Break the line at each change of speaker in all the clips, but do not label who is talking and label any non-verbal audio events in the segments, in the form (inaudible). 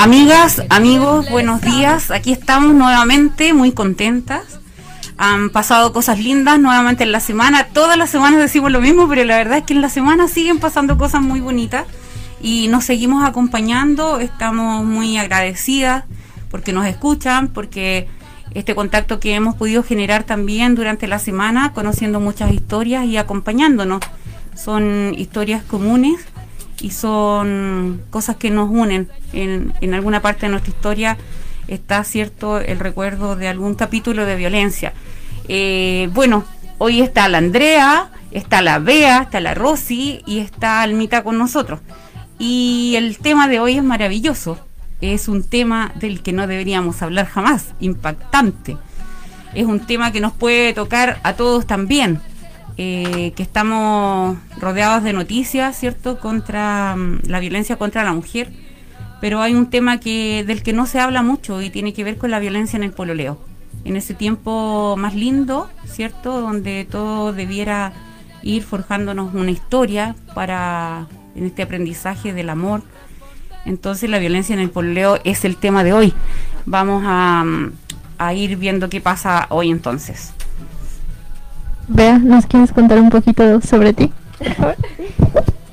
Amigas, amigos, buenos días. Aquí estamos nuevamente, muy contentas. Han pasado cosas lindas nuevamente en la semana. Todas las semanas decimos lo mismo, pero la verdad es que en la semana siguen pasando cosas muy bonitas y nos seguimos acompañando. Estamos muy agradecidas porque nos escuchan, porque este contacto que hemos podido generar también durante la semana, conociendo muchas historias y acompañándonos. Son historias comunes y son cosas que nos unen. En, en alguna parte de nuestra historia está cierto el recuerdo de algún capítulo de violencia. Eh, bueno, hoy está la Andrea, está la Bea, está la Rosy y está Almita con nosotros. Y el tema de hoy es maravilloso. Es un tema del que no deberíamos hablar jamás, impactante. Es un tema que nos puede tocar a todos también eh, que estamos rodeados de noticias, ¿cierto?, contra mm, la violencia contra la mujer, pero hay un tema que del que no se habla mucho y tiene que ver con la violencia en el pololeo. En ese tiempo más lindo, ¿cierto?, donde todo debiera ir forjándonos una historia para en este aprendizaje del amor. Entonces la violencia en el pololeo es el tema de hoy. Vamos a, mm, a ir viendo qué pasa hoy entonces.
Bea, ¿nos quieres contar un poquito sobre ti?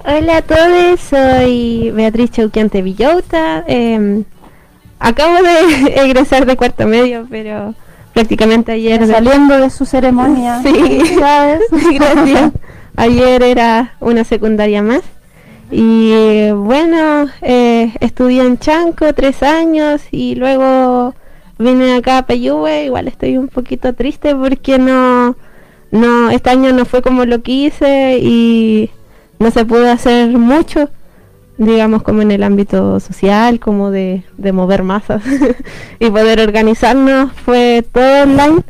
Hola a todos, soy Beatriz Chauquiante Villota. Em, acabo de (laughs) egresar de cuarto medio, pero prácticamente ayer...
Saliendo de su ceremonia. (laughs)
Sí, gracias. Ayer era una secundaria más. Y bueno, eh, estudié en Chanco tres años y luego vine acá a Peyúe. Igual estoy un poquito triste porque no no, este año no fue como lo quise y no se pudo hacer mucho, digamos como en el ámbito social, como de, mover masas (laughs) y poder organizarnos, fue todo online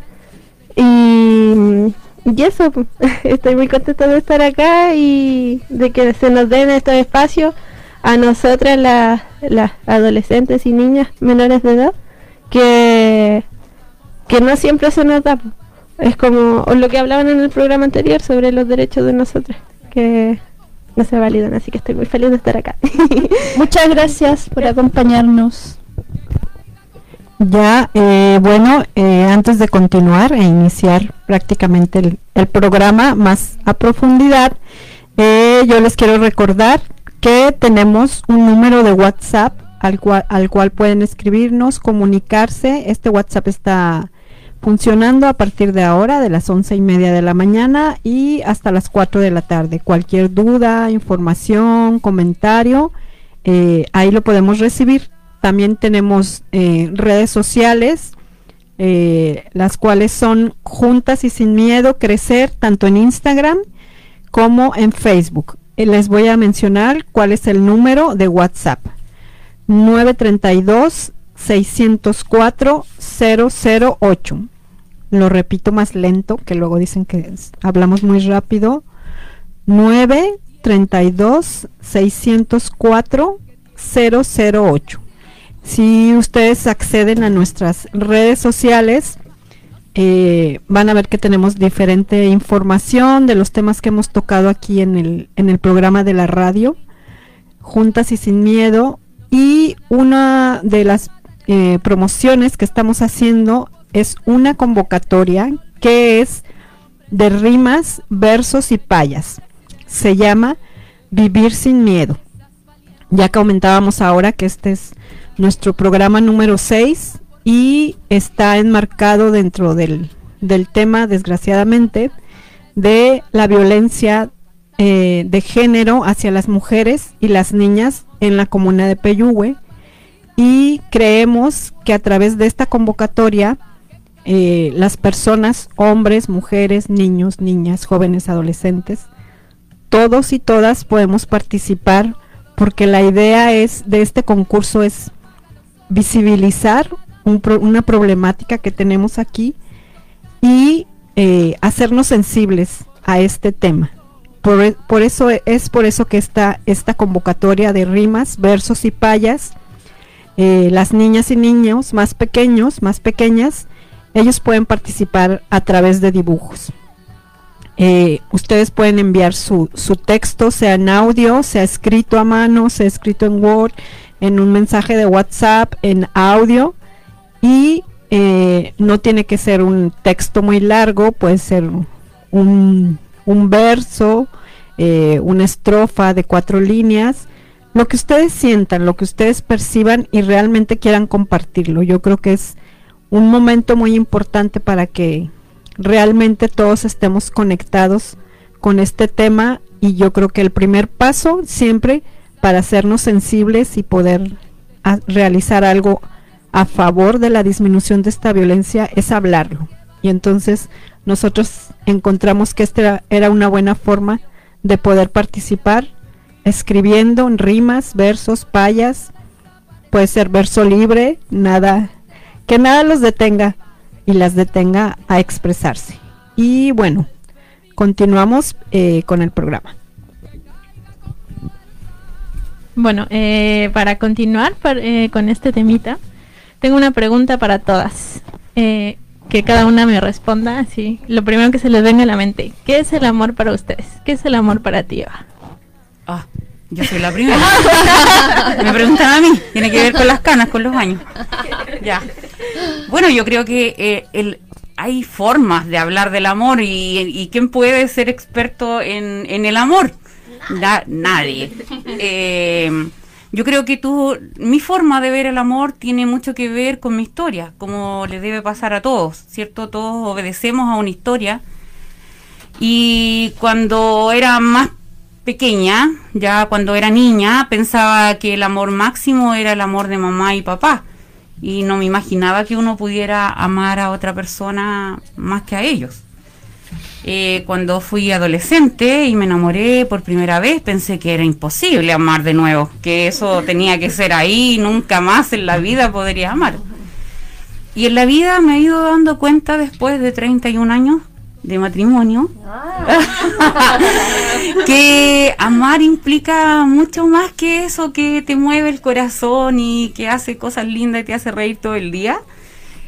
y, y eso, (laughs) estoy muy contenta de estar acá y de que se nos den estos espacios a nosotras las, las adolescentes y niñas menores de edad que, que no siempre se nos da. Es como lo que hablaban en el programa anterior sobre los derechos de nosotras, que no se validan, así que estoy muy feliz de estar acá. (laughs)
Muchas gracias por acompañarnos.
Ya, eh, bueno, eh, antes de continuar e iniciar prácticamente el, programa más a profundidad, eh, yo les quiero recordar que tenemos un número de WhatsApp al cual, al cual pueden escribirnos, comunicarse. Este WhatsApp está funcionando a partir de ahora, de las once y media de la mañana y hasta las 4 de la tarde. Cualquier duda, información, comentario, eh, ahí lo podemos recibir. También tenemos eh, redes sociales, eh, las cuales son Juntas y Sin Miedo Crecer, tanto en Instagram como en Facebook. les voy a mencionar cuál es el número de WhatsApp. 932 604 008 lo repito más lento, que luego dicen que hablamos muy rápido. 9 32 604 008. Si ustedes acceden a nuestras redes sociales, eh, van a ver que tenemos diferente información de los temas que hemos tocado aquí en el, en el programa de la radio, Juntas y Sin Miedo. Y una de las eh, promociones que estamos haciendo es una convocatoria que es de rimas, versos y payas. Se llama Vivir sin Miedo. Ya comentábamos ahora que este es nuestro programa número 6 y está enmarcado dentro del, tema, desgraciadamente, de la violencia eh, de género hacia las mujeres y las niñas en la comuna de Peyúgue. Y creemos que a través de esta convocatoria eh, las personas, hombres, mujeres, niños, niñas, jóvenes, adolescentes, todos y todas podemos participar porque la idea es de este concurso es visibilizar una problemática que tenemos aquí y eh, hacernos sensibles a este tema. Por, eso es por eso que está esta convocatoria de rimas, versos y payas, eh, las niñas y niños más pequeños, más pequeñas, ellos pueden participar a través de dibujos. Eh, ustedes pueden enviar su, texto, sea en audio, sea escrito a mano, sea escrito en Word, en un mensaje de WhatsApp, en audio y eh, no tiene que ser un texto muy largo, puede ser un, un verso, eh, una estrofa de cuatro líneas, lo que ustedes sientan, lo que ustedes perciban y realmente quieran compartirlo. Yo creo que es un momento muy importante para que realmente todos estemos conectados con este tema y yo creo que el primer paso siempre para hacernos sensibles y poder realizar algo a favor de la disminución de esta violencia es hablarlo. Y entonces nosotros encontramos que esta era una buena forma de poder participar escribiendo en rimas, versos, payas, puede ser verso libre, nada, que nada los detenga y las detenga a expresarse. Y bueno, continuamos eh, con el programa.
Bueno, eh, para continuar eh, con este temita, tengo una pregunta para todas. que cada una me responda así. Lo primero que se les venga a la mente. ¿Qué es el amor para ustedes? ¿Qué es el amor para ti, Eva?
Ah, yo soy la primera. (laughs) Me preguntan a mí. Tiene que ver con las canas, con los años. Ya. Bueno, yo creo que eh, el, hay formas de hablar del amor y, quién puede ser experto en, el amor. nadie. Eh, yo creo que tú, mi forma de ver el amor tiene mucho que ver con mi historia, como le debe pasar a todos, ¿cierto? Todos obedecemos a una historia. Y cuando era más pequeña, ya cuando era niña, pensaba que el amor máximo era el amor de mamá y papá. Y no me imaginaba que uno pudiera amar a otra persona más que a ellos. Eh, cuando fui adolescente y me enamoré por primera vez, pensé que era imposible amar de nuevo, que eso tenía que ser ahí, nunca más en la vida podría amar. Y en la vida me he ido dando cuenta después de 31 años de matrimonio, ah. (laughs) que amar implica mucho más que eso que te mueve el corazón y que hace cosas lindas y te hace reír todo el día.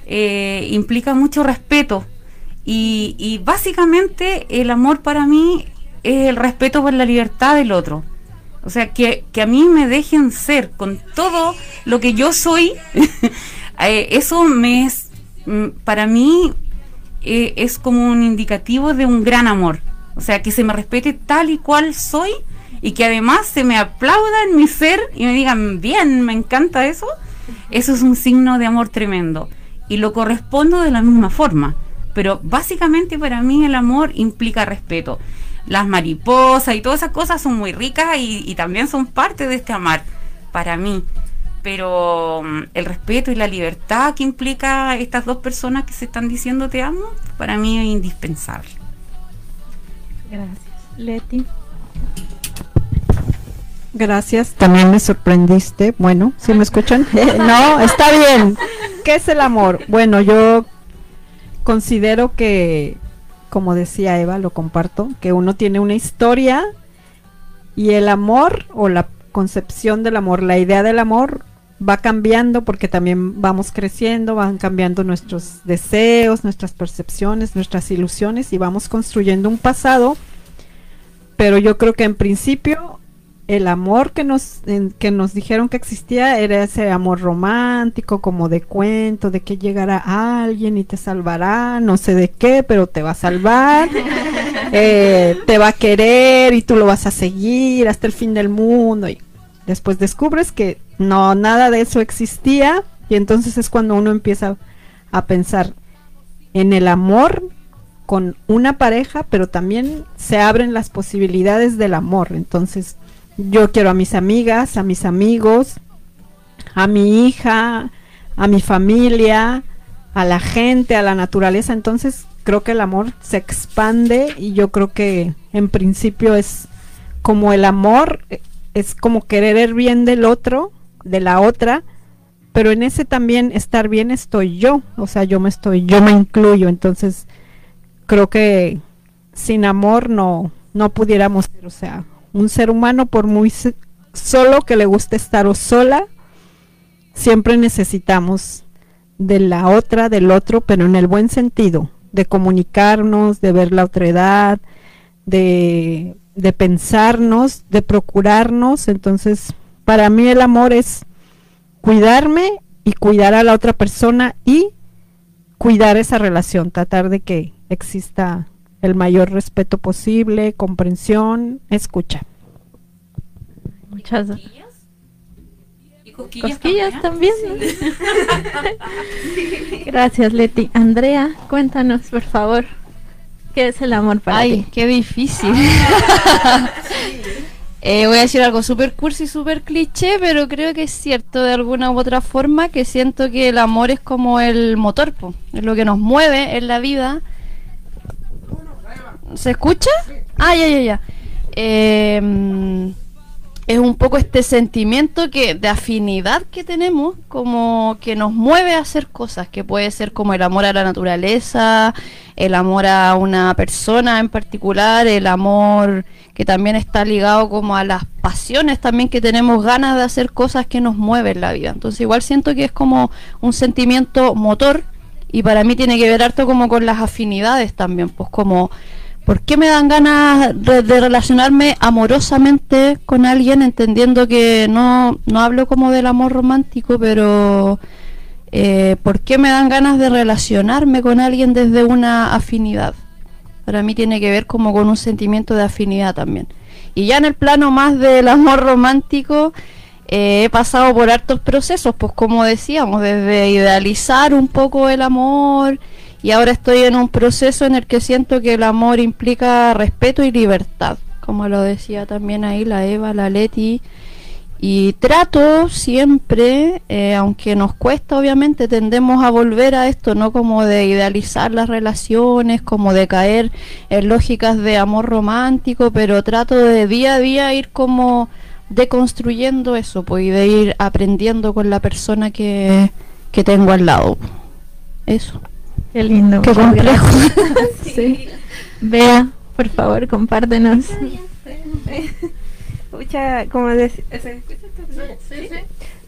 Eh, implica mucho respeto. Y, básicamente el amor para mí es el respeto por la libertad del otro. O sea, que, que a mí me dejen ser con todo lo que yo soy. (laughs) Eh, eso me es, mm, para mí eh, es como un indicativo de un gran amor. O sea, que se me respete tal y cual soy y que además se me aplauda en mi ser y me digan, bien, me encanta eso. Eso es un signo de amor tremendo. Y lo correspondo de la misma forma. Pero básicamente para mí el amor implica respeto. Las mariposas y todas esas cosas son muy ricas y también son parte de este amar para mí pero mm, el respeto y la libertad que implica estas dos personas que se están diciendo te amo, para mí es indispensable.
Gracias. Leti.
Gracias, también me sorprendiste. Bueno, ¿sí me escuchan? (laughs) no, está bien. ¿Qué es el amor? Bueno, yo considero que, como decía Eva, lo comparto, que uno tiene una historia y el amor o la concepción del amor, la idea del amor va cambiando porque también vamos creciendo, van cambiando nuestros deseos, nuestras percepciones, nuestras ilusiones y vamos construyendo un pasado. Pero yo creo que en principio el amor que nos, que nos dijeron que existía era ese amor romántico, como de cuento, de que llegará alguien y te salvará, no sé de qué, pero te va a salvar, (laughs) eh, te va a querer y tú lo vas a seguir hasta el fin del mundo. Y después descubres que no, nada de eso existía y entonces es cuando uno empieza a pensar en el amor con una pareja, pero también se abren las posibilidades del amor. Entonces, yo quiero a mis amigas, a mis amigos, a mi hija, a mi familia, a la gente, a la naturaleza. Entonces, creo que el amor se expande y yo creo que en principio es como el amor, es como querer el bien del otro de la otra, pero en ese también estar bien estoy yo, o sea, yo me estoy, yo me incluyo, entonces creo que sin amor no, no pudiéramos ser, o sea, un ser humano por muy solo que le guste estar o sola, siempre necesitamos de la otra, del otro, pero en el buen sentido, de comunicarnos, de ver la otra edad, de, de pensarnos, de procurarnos, entonces para mí el amor es cuidarme y cuidar a la otra persona y cuidar esa relación, tratar de que exista el mayor respeto posible, comprensión, escucha.
Muchas
Y cosquillas,
cosquillas también. ¿no? (laughs) Gracias, Leti. Andrea, cuéntanos, por favor, ¿qué es el amor para
Ay,
ti?
qué difícil. (laughs) Eh, voy a decir algo súper cursi, súper cliché, pero creo que es cierto de alguna u otra forma que siento que el amor es como el motor, po, es lo que nos mueve en la vida. ¿Se escucha? Ah, ya, ya, ya. Eh, es un poco este sentimiento que de afinidad que tenemos, como que nos mueve a hacer cosas, que puede ser como el amor a la naturaleza, el amor a una persona en particular, el amor que también está ligado como a las pasiones también que tenemos ganas de hacer cosas que nos mueven la vida. Entonces igual siento que es como un sentimiento motor y para mí tiene que ver harto como con las afinidades también, pues como ¿Por qué me dan ganas de, relacionarme amorosamente con alguien, entendiendo que no, no hablo como del amor romántico, pero eh, ¿por qué me dan ganas de relacionarme con alguien desde una afinidad? Para mí tiene que ver como con un sentimiento de afinidad también. Y ya en el plano más del amor romántico, eh, he pasado por hartos procesos, pues como decíamos, desde idealizar un poco el amor y ahora estoy en un proceso en el que siento que el amor implica respeto y libertad, como lo decía también ahí la Eva, la Leti. Y trato siempre, eh, aunque nos cuesta obviamente, tendemos a volver a esto, no como de idealizar las relaciones, como de caer en lógicas de amor romántico, pero trato de día a día ir como deconstruyendo eso, pues, y de ir aprendiendo con la persona que, que tengo al lado. Eso.
Qué lindo.
Qué complejo. (laughs)
sí. Vea, por favor, compártenos.
Pucha, como decir,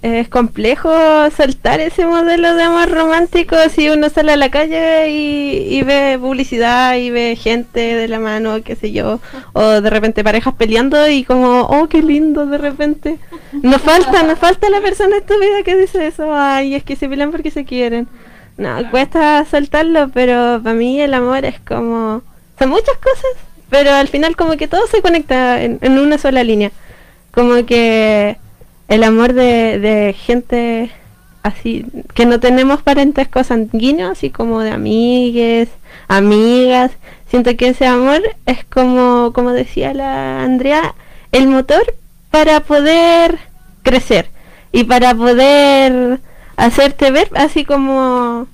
es complejo soltar ese modelo de amor romántico si uno sale a la calle y, y ve publicidad y ve gente de la mano, qué sé yo, o de repente parejas peleando y como, oh, qué lindo de repente. Nos falta, nos falta la persona estúpida que dice eso, ay, es que se pelean porque se quieren. No, cuesta soltarlo, pero para mí el amor es como, son muchas cosas, pero al final como que todo se conecta en, una sola línea. Como que el amor de, de gente así, que no tenemos parentesco sanguíneo, así como de amigues, amigas. Siento que ese amor es como, como decía la Andrea, el motor para poder crecer y para poder hacerte ver así como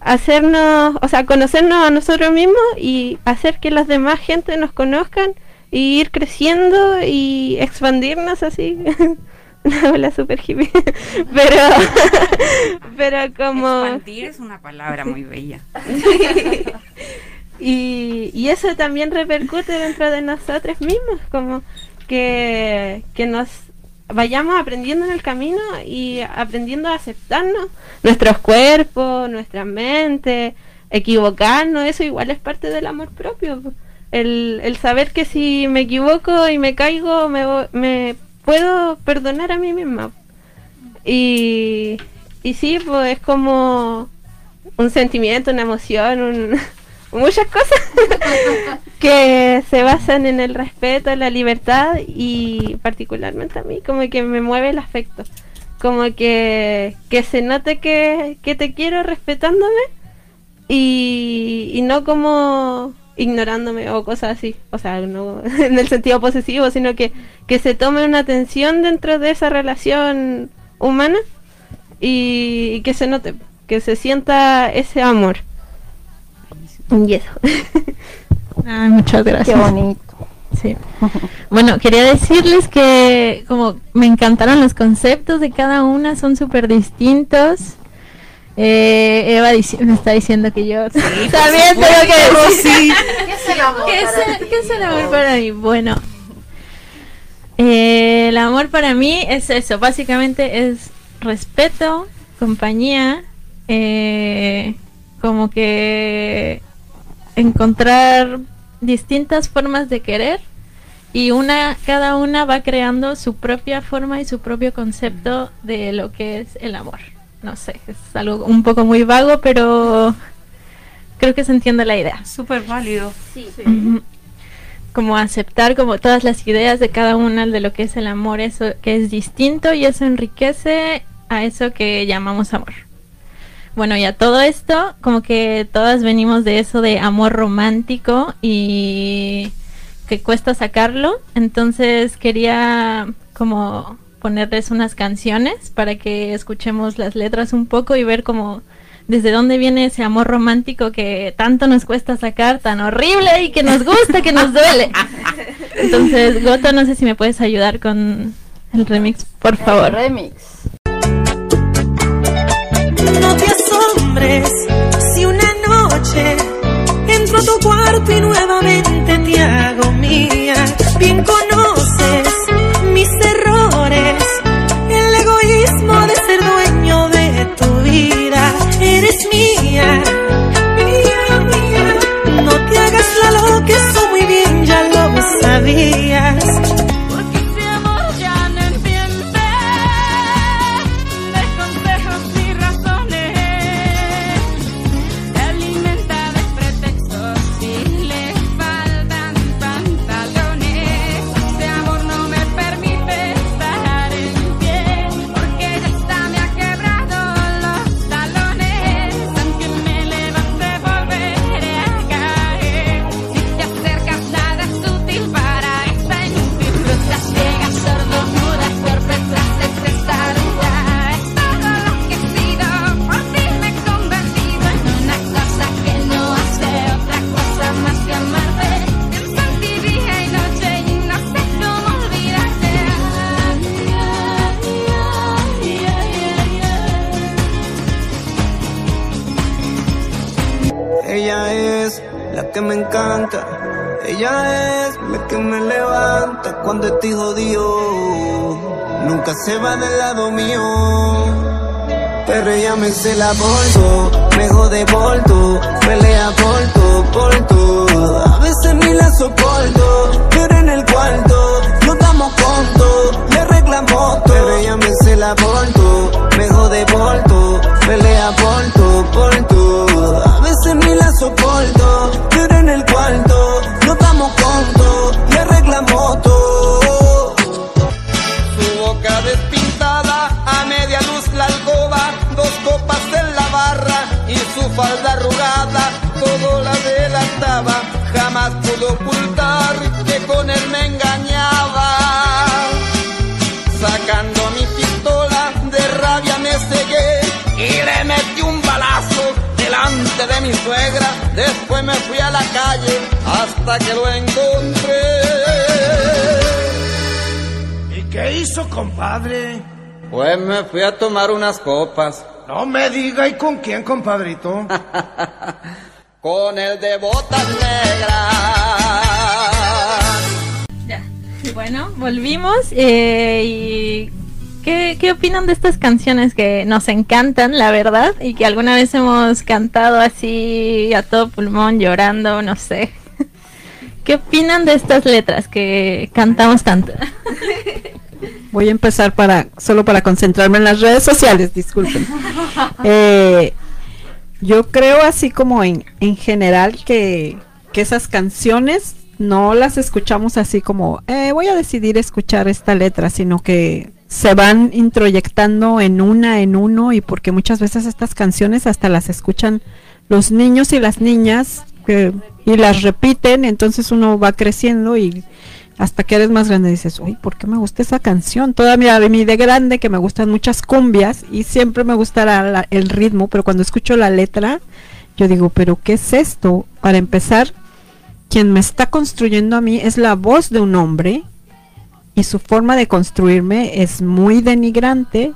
hacernos, o sea, conocernos a nosotros mismos y hacer que las demás gente nos conozcan y ir creciendo y expandirnos así. (laughs) Una ola super hippie. (laughs) pero, (laughs) pero como...
Expandir es una palabra muy bella.
y, y eso también repercute dentro de nosotros mismos, como que, que nos vayamos aprendiendo en el camino y aprendiendo a aceptarnos, nuestros cuerpos, nuestra mente, equivocarnos, eso igual es parte del amor propio. El, el saber que si me equivoco y me caigo, me, me puedo perdonar a mí misma. Y, y sí, pues es como un sentimiento, una emoción, un- muchas cosas (laughs) que se basan en el respeto, la libertad y particularmente a mí como que me mueve el afecto. Como que, que se note que, que te quiero respetándome y, y no como ignorándome o cosas así. O sea, no (laughs) en el sentido posesivo, sino que, que se tome una atención dentro de esa relación humana y que se note, que se sienta ese amor. Y eso. (laughs)
Ay, muchas gracias.
Qué bonito.
Sí. (laughs) Bueno, quería decirles que como me encantaron los conceptos de cada una, son súper distintos. Eh, Eva me está diciendo que yo (laughs) también tengo que decir. ¿Qué es el amor? ¿Qué es el, qué es el amor para mí? Bueno, eh, el amor para mí es eso, básicamente es respeto, compañía, eh, como que encontrar distintas formas de querer y una cada una va creando su propia forma y su propio concepto de lo que es el amor. No sé, es algo un poco muy vago, pero creo que se entiende la idea.
Súper válido.
Ujú. Como aceptar como todas las ideas de cada una de lo que es el amor, eso que es distinto y eso enriquece a eso que llamamos amor. Bueno, y a todo esto, como que todas venimos de eso de amor romántico y que cuesta sacarlo, entonces quería como ponerles unas canciones para que escuchemos las letras un poco y ver como desde dónde viene ese amor romántico que tanto nos cuesta sacar, tan horrible y que nos gusta, que nos duele. (laughs) Entonces, Goto, no sé si me puedes ayudar con el remix, por favor.
Remix.
Si una noche entro a tu cuarto y nuevamente te hago mía. Bien conoces cela por todo, me jode por Después me fui a la calle hasta que lo encontré.
¿Y qué hizo, compadre?
Pues me fui a tomar unas copas
No me diga, ¿y con quién, compadrito? (laughs)
con el de botas negras.
Ya. Bueno, volvimos. eh, y ¿qué, ¿qué opinan de estas canciones que nos encantan, la verdad? Y que alguna vez hemos cantado así a todo pulmón, llorando, no sé. (laughs) ¿Qué opinan de estas letras que cantamos tanto? (laughs)
Voy a empezar para solo para concentrarme en las redes sociales, disculpen. (laughs) Eh, yo creo así como en, en general que, que esas canciones no las escuchamos así como eh, voy a decidir escuchar esta letra, sino que se van introyectando en una en uno y porque muchas veces estas canciones hasta las escuchan los niños y las niñas que- y las repiten, entonces uno va creciendo y hasta que eres más grande dices, uy, ¿por qué me gusta esa canción? Todavía a mí de grande que me gustan muchas cumbias y siempre me gustará la- el ritmo, pero cuando escucho la letra, yo digo, pero ¿qué es esto? Para empezar, quien me está construyendo a mí es la voz de un hombre y su forma de construirme es muy denigrante.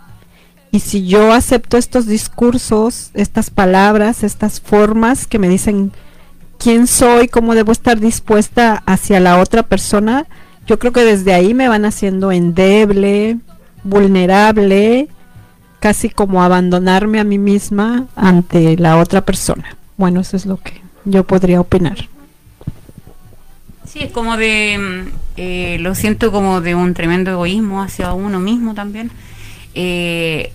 Y si yo acepto estos discursos, estas palabras, estas formas que me dicen quién soy, cómo debo estar dispuesta hacia la otra persona, yo creo que desde ahí me van haciendo endeble, vulnerable, casi como abandonarme a mí misma ante la otra persona. Bueno, eso es lo que yo podría opinar.
Sí, es como de, mm, eh, lo siento como de un tremendo egoísmo hacia uno mismo también. Eh,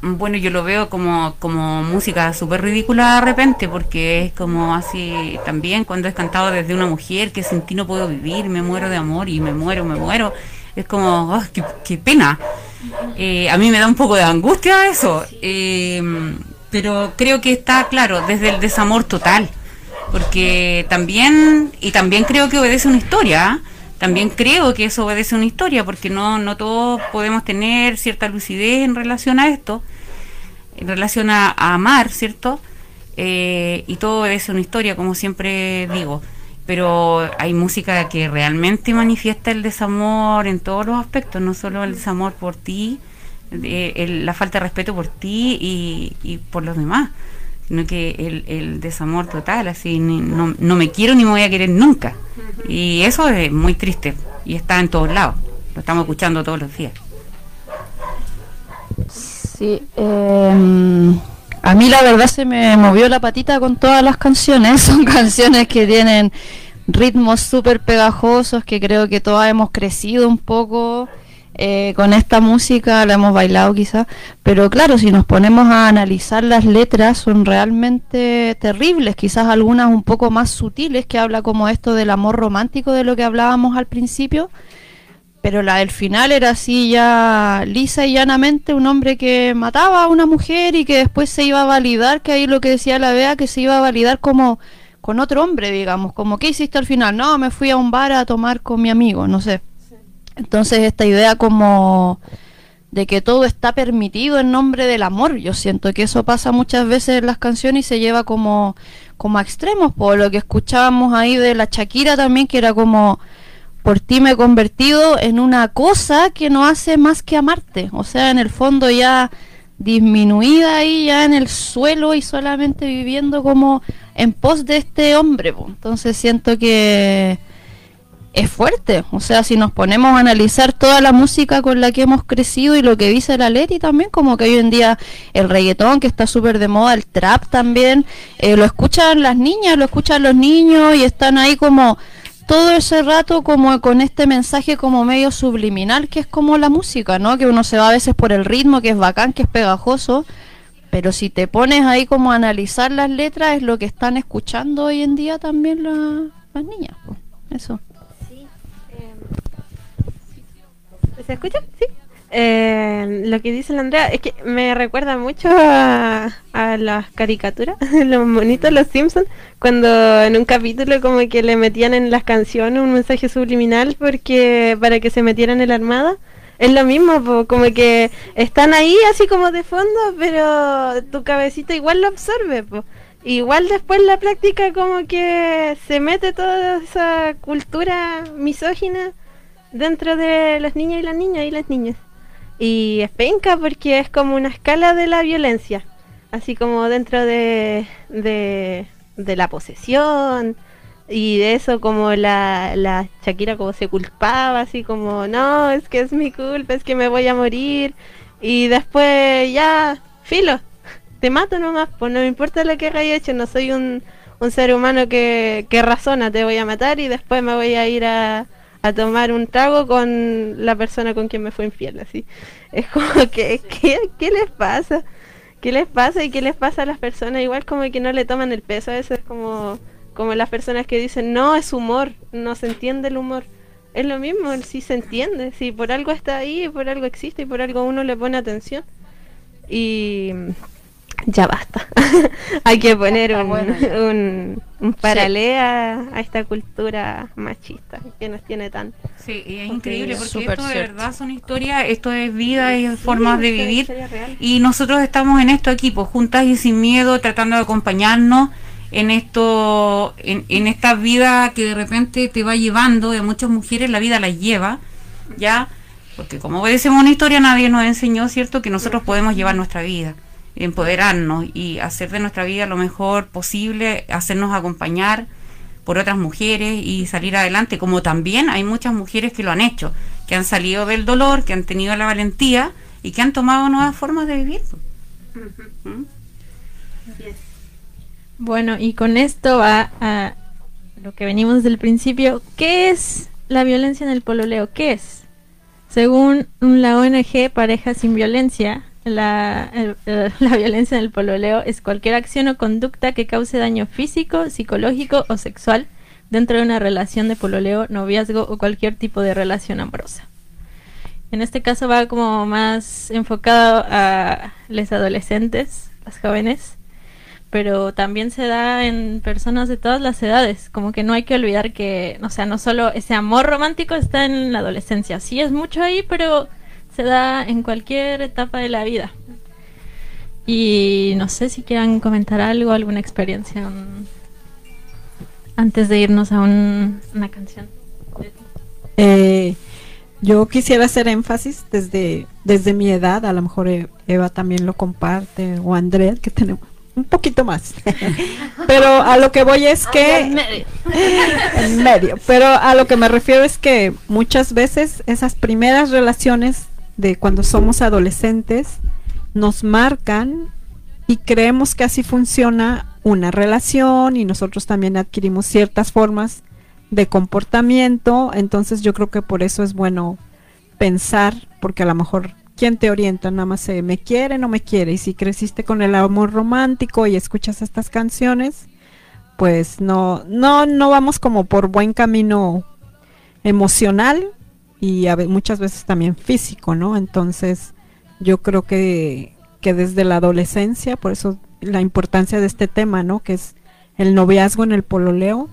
bueno, yo lo veo como, como música súper ridícula de repente, porque es como así también cuando es cantado desde una mujer que sin ti no puedo vivir, me muero de amor y me muero, me muero. Es como, "Ah, qué, qué pena. Eh, a mí me da un poco de angustia eso, eh, pero creo que está claro, desde el desamor total, porque también, y también creo que obedece una historia, ¿ah? también creo que eso obedece una historia, porque no, no todos podemos tener cierta lucidez en relación a esto, en relación a, amar, ¿cierto? Eh, y todo obedece una historia, como siempre digo. Pero hay música que realmente manifiesta el desamor en todos los aspectos, no solo el desamor por ti, eh, el- la falta de respeto por ti y por los demás, sino que el, el desamor total, así, ni- no, no me quiero ni me voy a querer nunca. Y eso es muy triste y está en todos lados, lo estamos escuchando todos los días.
Sí, em, a mí la verdad se me movió la patita con todas las canciones. (laughs) Son canciones que tienen ritmos súper pegajosos que creo que todas hemos crecido un poco eh, con esta música, la hemos bailado quizá. Pero claro, si nos ponemos a analizar las letras son realmente terribles, quizás algunas un poco más sutiles que habla como esto del amor romántico de lo que hablábamos al principio. Pero la del final era así ya lisa y llanamente un hombre que mataba a una mujer y que después se iba a validar, que ahí lo que decía la Bea, que se iba a validar como con otro hombre, digamos, como ¿qué hiciste al final? No, me fui a un bar a tomar con mi amigo, no sé. Entonces esta idea como de que todo está permitido en nombre del amor, yo siento que eso pasa muchas veces en las canciones y se lleva como, como a extremos, por lo que escuchábamos ahí de la Shakira también, que era como por ti me he convertido en una cosa que no hace más que amarte. O sea, en el fondo ya disminuida ahí, ya en el suelo y solamente viviendo como en pos de este hombre. Entonces siento que es fuerte. O sea, si nos ponemos a analizar toda la música con la que hemos crecido y lo que dice la Leti también, como que hoy en día el reggaetón, que está súper de moda, el trap también, eh, lo escuchan las niñas, lo escuchan los niños y están ahí como todo ese rato como con este mensaje como medio subliminal que es como la música, ¿no? Que uno se va a veces por el ritmo, que es bacán, que es pegajoso, pero si te pones ahí como a analizar las letras es lo que están escuchando hoy en día también la- las niñas, po. eso.
¿Se escucha? Sí. Eh, lo que dice la Andrea es que me recuerda mucho a, las caricaturas, (laughs) los monitos, los Simpsons, cuando en un capítulo como que le metían en las canciones un mensaje subliminal porque para que se metieran en la armada. Es lo mismo, po, como que están ahí así como de fondo, pero tu cabecita igual lo absorbe. po. Igual después la práctica como que se mete toda esa cultura misógina dentro de los niños y las niñas y las niñas. Y es penca porque es como una escala de la violencia, así como dentro de, de, la posesión y de eso como la, la Shakira como se culpaba, así como, no, es que es mi culpa, es que me voy a morir y después ya, filo, (laughs) te mato nomás, pues no me importa lo que haya hecho, no soy un, un ser humano que, que razona, te voy a matar y después me voy a ir a, a tomar un trago con la persona con quien me fue infiel, así. Es como que, ¿qué, ¿qué les pasa? ¿Qué les pasa y qué les pasa a las personas? Igual como que no le toman el peso a eso, es como, como las personas que dicen, no, es humor, no se entiende el humor. Es lo mismo, sí se entiende, si por algo está ahí, por algo existe y por algo uno le pone atención. Y ya basta. (laughs) Hay que poner un,
bueno
un, un paralelo a, a esta cultura machista que nos tiene tan...
Sí, y es increíble porque esto de
cierto.
verdad son historias, esto es vida y es formas de
Sí,
vivir. Y nosotros estamos en esto aquí, pues juntas y sin miedo, tratando de acompañarnos en esto, en, en esta vida que de repente te va llevando, de muchas mujeres la vida las lleva, ya, porque como obedecemos una historia, nadie nos enseñó, ¿cierto?, que nosotros podemos llevar nuestra vida, empoderarnos y hacer de nuestra vida lo mejor posible, hacernos acompañar por otras mujeres y salir adelante, como también hay muchas mujeres que lo han hecho, que han salido del dolor, que han tenido la valentía y que han tomado nuevas formas de vivir. ¿Mm?
Bueno, y con esto va a lo que venimos del principio. ¿Qué es la violencia en el pololeo, ¿qué es? Según la ONG Pareja sin Violencia, la, el- eh, (laughs) la violencia en el pololeo es cualquier acción o conducta que cause daño físico, psicológico o sexual dentro de una relación de pololeo, noviazgo o cualquier tipo de relación amorosa. En este caso va como más enfocado a los adolescentes, las jóvenes, pero también se da en personas de todas las edades. Como que no hay que olvidar que, o sea, no solo ese amor romántico está en la adolescencia. Sí es mucho ahí, pero se da en cualquier etapa de la vida. Y no sé si quieran comentar algo, alguna experiencia antes de irnos a un- una canción.
Eh, yo quisiera hacer énfasis desde, desde mi edad, a lo mejor eh, Eva también lo comparte, o Andrés, que tenemos un poquito más. (laughs) Pero a lo que voy es que... (laughs) en medio. Pero a lo que me refiero es que muchas veces esas primeras relaciones de cuando somos adolescentes nos marcan y creemos que así funciona una relación y nosotros también adquirimos ciertas formas de comportamiento, entonces yo creo que por eso es bueno pensar, porque a lo mejor quién te orienta, nada más se me quiere, no me quiere, y si creciste con el amor romántico y escuchas estas canciones, pues no, no, no vamos como por buen camino emocional y a muchas veces también físico, ¿no? Entonces yo creo que, que desde la adolescencia, por eso la importancia de este tema, ¿no? Que es el noviazgo en el pololeo,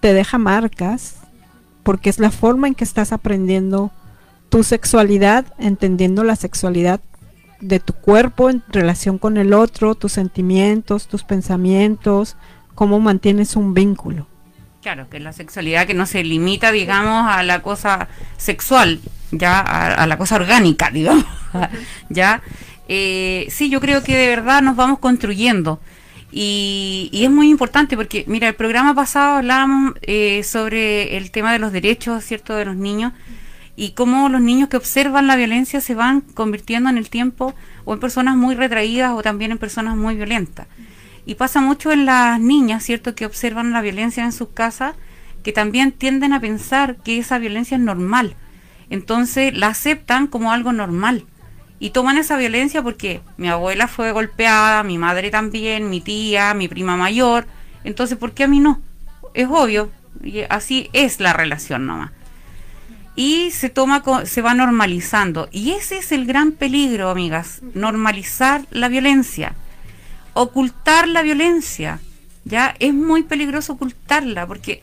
te deja marcas, porque es la forma en que estás aprendiendo tu sexualidad, entendiendo la sexualidad de tu cuerpo en relación con el otro, tus sentimientos, tus pensamientos, cómo mantienes un vínculo.
Claro, que la sexualidad que no se limita, digamos, a la cosa sexual, ya a, a la cosa orgánica, (laughs) digamos, ya. Eh, sí, yo creo que de verdad nos vamos construyendo. Y, y es muy importante porque, mira, el programa pasado hablábamos eh, sobre el tema de los derechos, ¿cierto?, de los niños y cómo los niños que observan la violencia se van convirtiendo en el tiempo o en personas muy retraídas o también en personas muy violentas. Y pasa mucho en las niñas, ¿cierto?, que observan la violencia en sus casas, que también tienden a pensar que esa violencia es normal. Entonces la aceptan como algo normal. Y toman esa violencia porque mi abuela fue golpeada, mi madre también, mi tía, mi prima mayor. Entonces, ¿por qué a mí no? Es obvio. así es la relación nomás y se toma se va normalizando y ese es el gran peligro amigas normalizar la violencia ocultar la violencia ya es muy peligroso ocultarla porque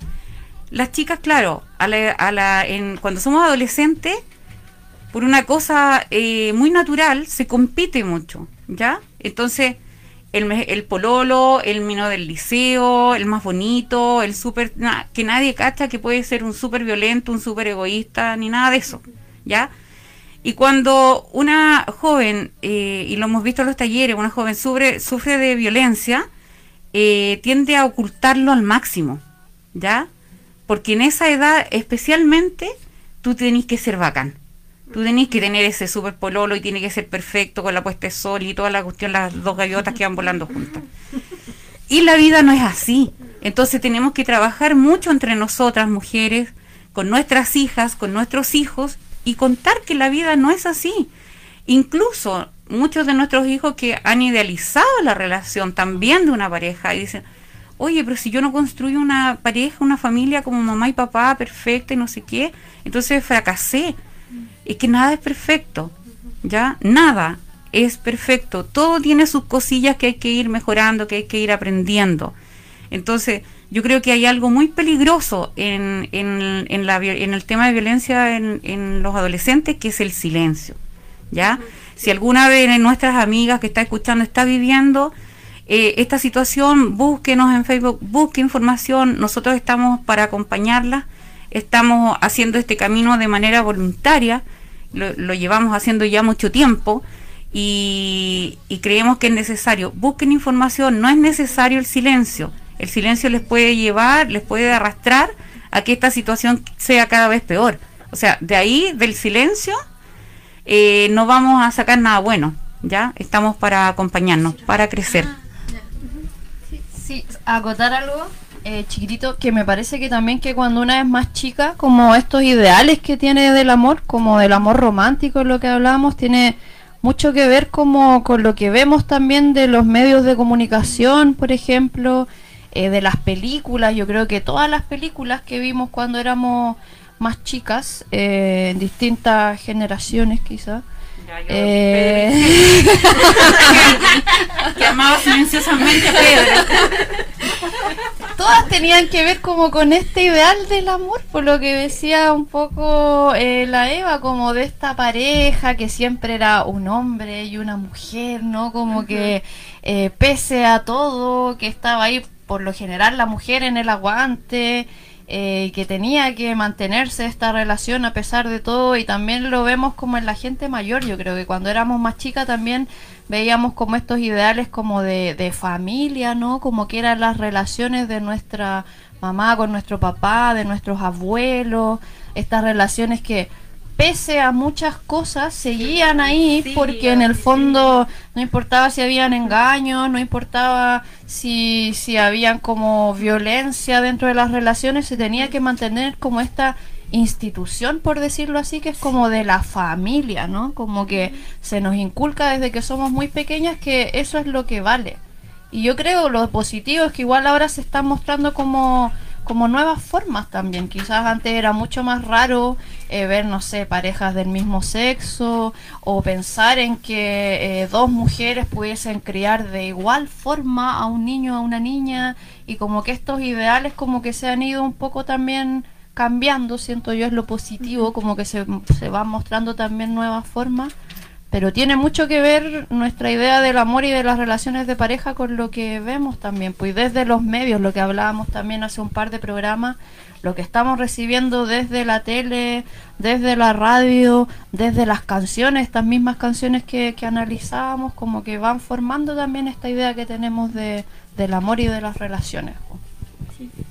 las chicas claro a la, a la- en, cuando somos adolescentes por una cosa eh, muy natural se compite mucho ya entonces el, el pololo, el mino del liceo, el más bonito, el súper, que nadie cacha que puede ser un súper violento, un súper egoísta, ni nada de eso, ¿ya? Y cuando una joven, eh, y lo hemos visto en los talleres, una joven sufre, sufre de violencia, eh, tiende a ocultarlo al máximo, ¿ya? Porque en esa edad especialmente tú tenés que ser bacán. Tú tenés que tener ese super pololo y tiene que ser perfecto con la puesta de sol y toda la cuestión, las dos gaviotas que van volando juntas. Y la vida no es así. Entonces tenemos que trabajar mucho entre nosotras, mujeres, con nuestras hijas, con nuestros hijos, y contar que la vida no es así. Incluso muchos de nuestros hijos que han idealizado la relación también de una pareja y dicen, oye, pero si yo no construyo una pareja, una familia como mamá y papá perfecta y no sé qué, entonces fracasé. Es que nada es perfecto, ¿ya? Nada es perfecto. Todo tiene sus cosillas que hay que ir mejorando, que hay que ir aprendiendo. Entonces, yo creo que hay algo muy peligroso en, en, en la, en el tema de violencia en, en los adolescentes, que es el silencio. ¿Ya? Si alguna de nuestras amigas que está escuchando está viviendo eh, esta situación, búsquenos en Facebook, busque información. Nosotros estamos para acompañarla. Estamos haciendo este camino de manera voluntaria. Lo, lo llevamos haciendo ya mucho tiempo y, y creemos que es necesario. Busquen información, no es necesario el silencio. El silencio les puede llevar, les puede arrastrar a que esta situación sea cada vez peor. O sea, de ahí, del silencio, eh, no vamos a sacar nada bueno. ¿Ya? Estamos para acompañarnos, para crecer.
Sí, acotar algo. eh, chiquitito, que me parece que también que cuando una es más chica, como estos ideales que tiene del amor, como del amor romántico, lo que hablábamos, tiene mucho que ver como con lo que vemos también de los medios de comunicación, por ejemplo, eh, de las películas. Yo creo que todas las películas que vimos cuando éramos más chicas, eh, en distintas generaciones quizás, eh, (laughs)
que amaba silenciosamente a Pedro.
todas tenían que ver como con este ideal del amor, por lo que decía un poco eh, la Eva, como de esta pareja que siempre era un hombre y una mujer, ¿no? Como que eh, pese a todo, que estaba ahí por lo general la mujer en el aguante, eh, que tenía que mantenerse esta relación a pesar de todo y también lo vemos como en la gente mayor, yo creo que cuando éramos más chicas también veíamos como estos ideales como de, de familia, ¿no? Como que eran las relaciones de nuestra mamá con nuestro papá, de nuestros abuelos, estas relaciones que pese a muchas cosas seguían ahí porque en el fondo no importaba si habían engaños, no importaba si, si habían como violencia dentro de las relaciones, se tenía que mantener como esta institución, por decirlo así, que es como de la familia, ¿no? Como que se nos inculca desde que somos muy pequeñas que eso es lo que vale. Y yo creo lo positivo es que igual ahora se están mostrando como como nuevas formas también. Quizás antes era mucho más raro eh, ver, no sé, parejas del mismo sexo o pensar en que eh, dos mujeres pudiesen criar de igual forma a un niño o a una niña y como que estos ideales como que se han ido un poco también cambiando, siento yo es lo positivo, como que se, se van mostrando también nuevas formas. Pero tiene mucho que ver nuestra idea del amor y de las relaciones de pareja con lo que vemos también, pues desde los medios, lo que hablábamos también hace un par de programas, lo que estamos recibiendo desde la tele, desde la radio, desde las canciones, estas mismas canciones que, que analizábamos, como que van formando también esta idea que tenemos de, del amor y de las relaciones.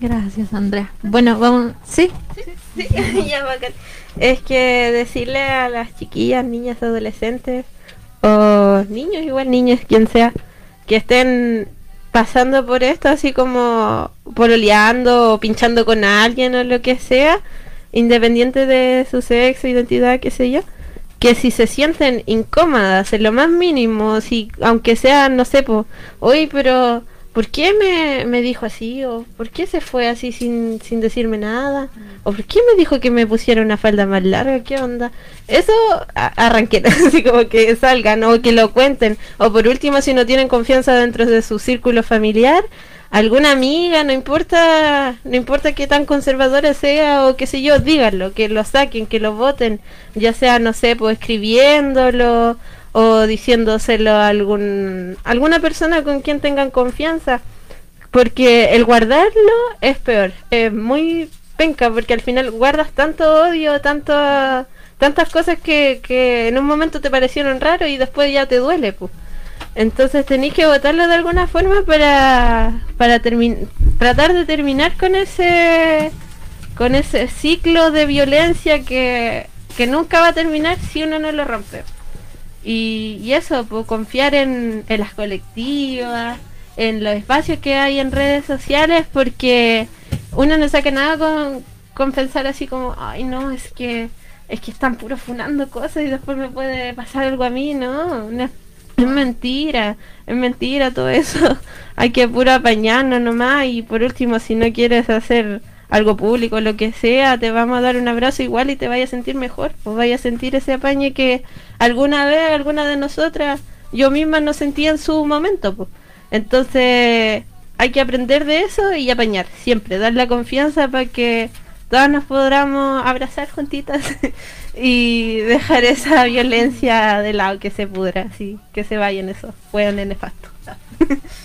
Gracias, Andrea. Bueno, vamos. Sí, sí, (laughs) ya, bacán. Es que decirle a las chiquillas, niñas, adolescentes, o niños, igual niñas, quien sea, que estén pasando por esto, así como pololeando o pinchando con alguien o lo que sea, independiente de su sexo, identidad, qué sé yo, que si se sienten incómodas en lo más mínimo, si aunque sea, no sé, pues, hoy, pero ¿por qué me, me dijo así? ¿O por qué se fue así sin, sin decirme nada? ¿O por qué me dijo que me pusiera una falda más larga? ¿Qué onda? Eso arranquen, (laughs) así como que salgan o que lo cuenten. O por último, si no tienen confianza dentro de su círculo familiar, alguna amiga, no importa, no importa qué tan conservadora sea o qué sé yo, díganlo, que lo saquen, que lo voten, ya sea, no sé, pues escribiéndolo o diciéndoselo a algún, alguna persona con quien tengan confianza. Porque el guardarlo es peor, es muy penca, porque al final guardas tanto odio, tanto, tantas cosas que, que en un momento te parecieron raro y después ya te duele. Pues. Entonces tenéis que votarlo de alguna forma para, para tratar de terminar con ese con ese ciclo de violencia que, que nunca va a terminar si uno no lo rompe. Y, y eso, pues, confiar en, en las colectivas, en los espacios que hay en redes sociales, porque uno no saca nada con, pensar así como, ay no, es que es que están puro funando cosas y después me puede pasar algo a mí, no, no es, es mentira, es mentira todo eso. (laughs) hay que puro apañarnos nomás y por último, si no quieres hacer algo público, lo que sea, te vamos a dar un abrazo igual y te vayas a sentir mejor, pues vayas a sentir ese apañe que alguna vez, alguna de nosotras, yo misma no sentía en su momento, pues. Entonces, hay que aprender de eso y apañar, siempre, dar la confianza para que todas nos podamos abrazar juntitas (laughs) y dejar esa violencia de lado que se pudra, así, que se vayan esos hueones nefastos.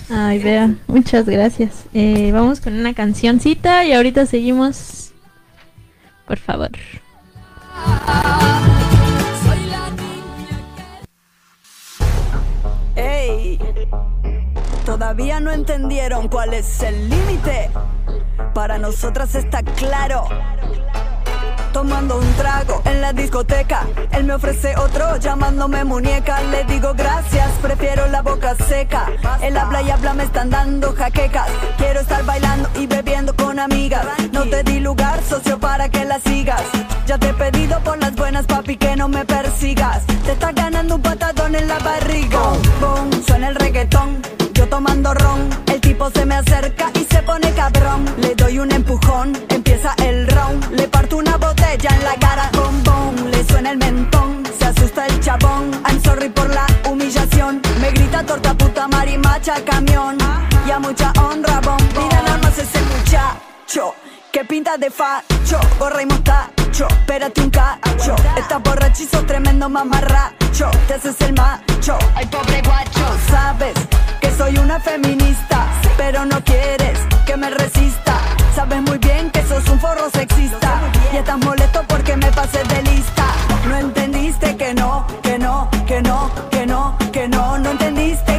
Ay, vea, muchas gracias. Eh, vamos con una cancioncita y ahorita seguimos. Por favor.
¡Ey! Todavía no entendieron cuál es el límite. Para nosotras está claro. Tomando un trago en la discoteca. Él me ofrece otro llamándome muñeca. Le digo gracias, prefiero la boca seca. Él habla y habla, me están dando jaquecas. Quiero estar bailando y bebiendo con amigas. No te di lugar, socio, para que la sigas. Ya te he pedido por las buenas, papi, que no me persigas. Te estás ganando un patadón en la barriga. Boom, boom, suena el reggaetón. Tomando ron, el tipo se me acerca y se pone cabrón. Le doy un empujón, empieza el round. Le parto una botella en la cara, boom, boom. Le suena el mentón, se asusta el chabón. I'm sorry por la humillación. Me grita torta puta marimacha camión. Y a mucha honra, bom. Mira nada más ese muchacho. Que pinta de facho, gorra y mostacho. Espérate un cacho. Estás borrachizo, tremendo mamarracho. Te haces el macho. Ay, pobre guacho. Sabes que soy una feminista, pero no quieres que me resista. Sabes muy bien que sos un forro sexista. Y estás molesto porque me pasé de lista. No entendiste que no, que no, que no, que no, que no. No entendiste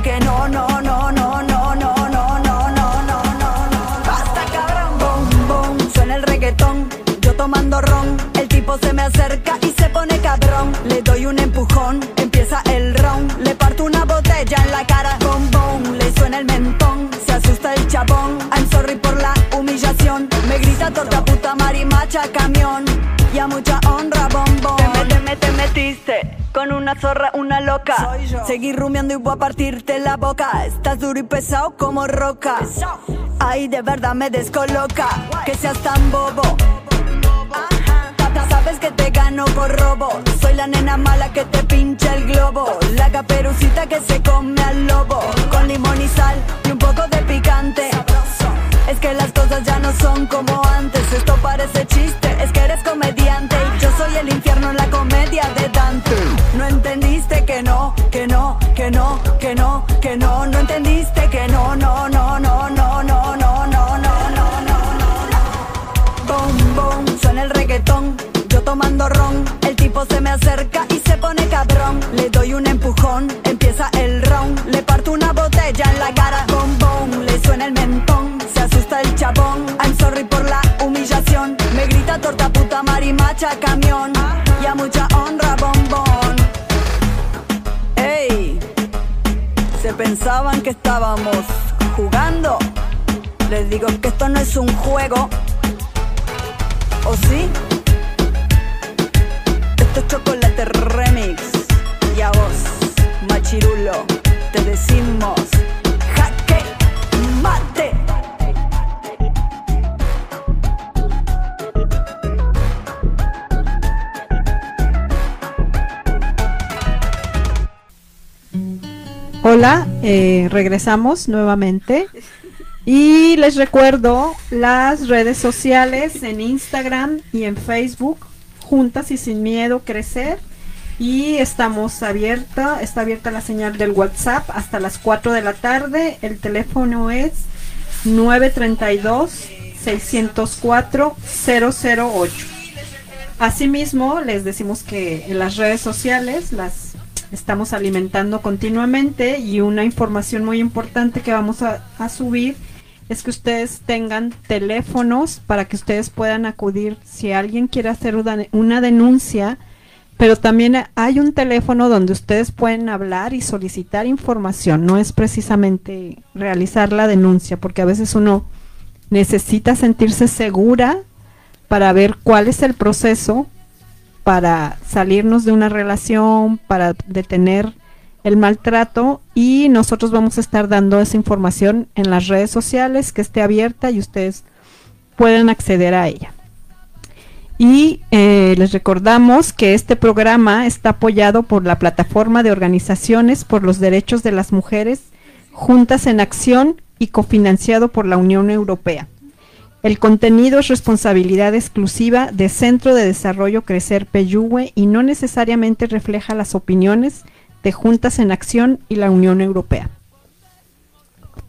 marimacha camión. Y a mucha honra, bombón. Te, me- te, me- te metiste. Con una zorra, una loca. Seguí rumiando y voy a partirte la boca. Estás duro y pesado como roca. Ay, de verdad me descoloca. Que seas tan bobo. Sabes que te gano por robo. Soy la nena mala que te pincha el globo. La caperucita que se come al lobo. Con limón y sal y un poco de picante. Es que las cosas ya no son como antes. Esto parece chiste, es que eres comediante. Yo soy el infierno en la comedia de Dante. No entendiste que no, que no, que no, que no, que no. No entendiste que no, no, no, no, no, no, no, no, no, no, no, no. Boom, boom, suena el reggaetón. Yo tomando ron, el tipo se me acerca marimacha camión. Y a mucha honra, bombón. Ey, se pensaban que estábamos jugando. Les digo que esto no es un juego. ¿O sí? Esto es chocolate remix. Y a vos, machirulo, te decimos jaque mate.
Hola, eh, regresamos nuevamente. Y les recuerdo las redes sociales en Instagram y en Facebook, Juntas y Sin Miedo Crecer. Y estamos abierta, está abierta la señal del WhatsApp hasta las 4 de la tarde. El teléfono es 932-604-008. Asimismo, les decimos que en las redes sociales las estamos alimentando continuamente y una información muy importante que vamos a, subir es que ustedes tengan teléfonos para que ustedes puedan acudir si alguien quiere hacer una denuncia, pero también hay un teléfono donde ustedes pueden hablar y solicitar información, no es precisamente realizar la denuncia, porque a veces uno necesita sentirse segura para ver cuál es el proceso para salirnos de una relación, para detener el maltrato y nosotros vamos a estar dando esa información en las redes sociales que esté abierta y ustedes pueden acceder a ella. Y eh, les recordamos que este programa está apoyado por la plataforma de organizaciones por los derechos de las mujeres Juntas en Acción y cofinanciado por la Unión Europea. El contenido es responsabilidad exclusiva de Centro de Desarrollo Crecer Peyúgue y no necesariamente refleja las opiniones de Juntas en Acción y la Unión Europea.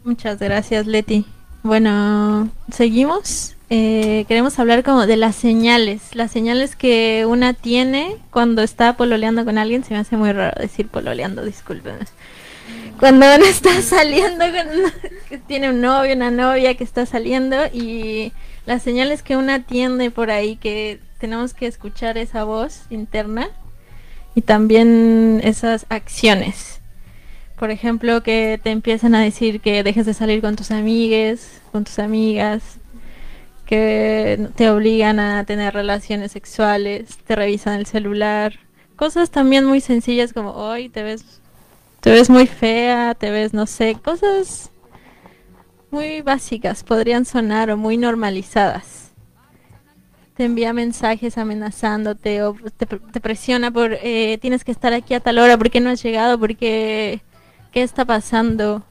Muchas gracias, Leti. Bueno, seguimos. Eh, queremos hablar como de las señales, las señales que una tiene cuando está pololeando con alguien. Se me hace muy raro decir pololeando, disculpen. Cuando uno está saliendo, tiene un novio, una novia que está saliendo y las señales que una tiene por ahí que tenemos que escuchar esa voz interna y también esas acciones. Por ejemplo, que te empiezan a decir que dejes de salir con tus amigues, con tus amigas, que te obligan a tener relaciones sexuales, te revisan el celular, cosas también muy sencillas como hoy te ves te ves muy fea, te ves no sé, cosas muy básicas podrían sonar o muy normalizadas. Te envía mensajes amenazándote o te, presiona por eh, tienes que estar aquí a tal hora, ¿por qué no has llegado? ¿Por qué qué está pasando?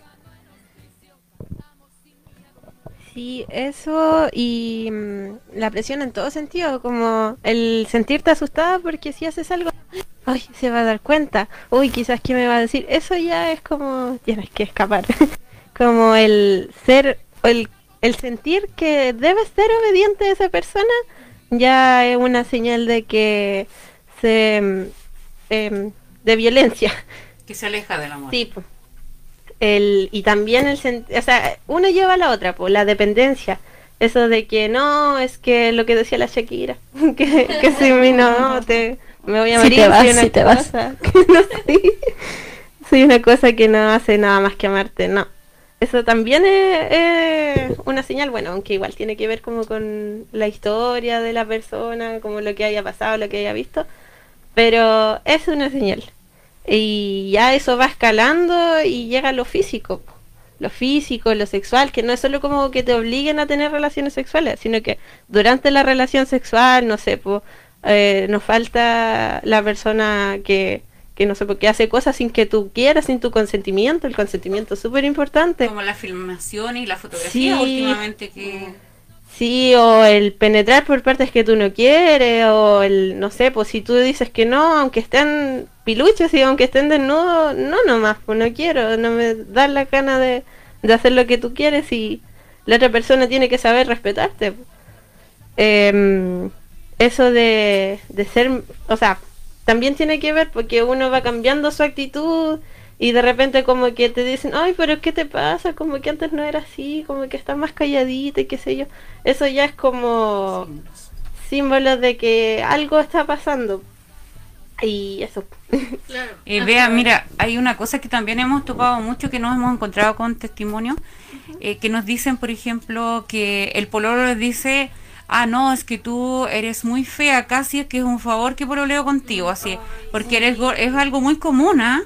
Sí, eso y mm, la presión en todo sentido, como el sentirte asustada porque si haces algo, ay, se va a dar cuenta, uy, quizás que me va a decir, eso ya es como tienes que escapar, (laughs) como el ser, el, el sentir que debes ser obediente a esa persona, ya es una señal de que se, mm, em, de violencia.
Que se aleja del amor.
Sí, po. El, y también el o sea, uno lleva a la otra, pues la dependencia. Eso de que no, es que lo que decía la Shakira, (laughs) que, que si mí no, te, me voy a
Si
morir,
te vas,
soy una
si te vas.
cosa, (laughs) que no sé, soy una cosa que no hace nada más que amarte, no. Eso también es, es una señal, bueno, aunque igual tiene que ver como con la historia de la persona, como lo que haya pasado, lo que haya visto, pero es una señal. Y ya eso va escalando y llega a lo físico. Lo físico, lo sexual, que no es solo como que te obliguen a tener relaciones sexuales, sino que durante la relación sexual, no sé, po, eh, nos falta la persona que, que no sé, po, que hace cosas sin que tú quieras, sin tu consentimiento. El consentimiento es súper importante.
Como la filmación y la fotografía
Sí.
últimamente que...
Sí, o el penetrar por partes que tú no quieres, o el, no sé, pues si tú dices que no, aunque estén piluches y aunque estén desnudos, no nomás, pues no quiero, no me da la gana de, de hacer lo que tú quieres y la otra persona tiene que saber respetarte. Em, eso de, de ser, o sea, también tiene que ver porque uno va cambiando su actitud y de repente como que te dicen, ay, pero ¿qué te pasa? Como que antes no era así, como que estás más calladita y qué sé yo. Eso ya es como símbolo de que algo está pasando. Y eso.
Eh, vea, mira, hay una cosa que también hemos topado mucho, que nos hemos encontrado con testimonios, eh, que nos dicen, por ejemplo, que el pololo les dice, ah, no, es que tú eres muy fea, casi es que es un favor que pololeo contigo, así, porque eres es algo muy común, ¿ah?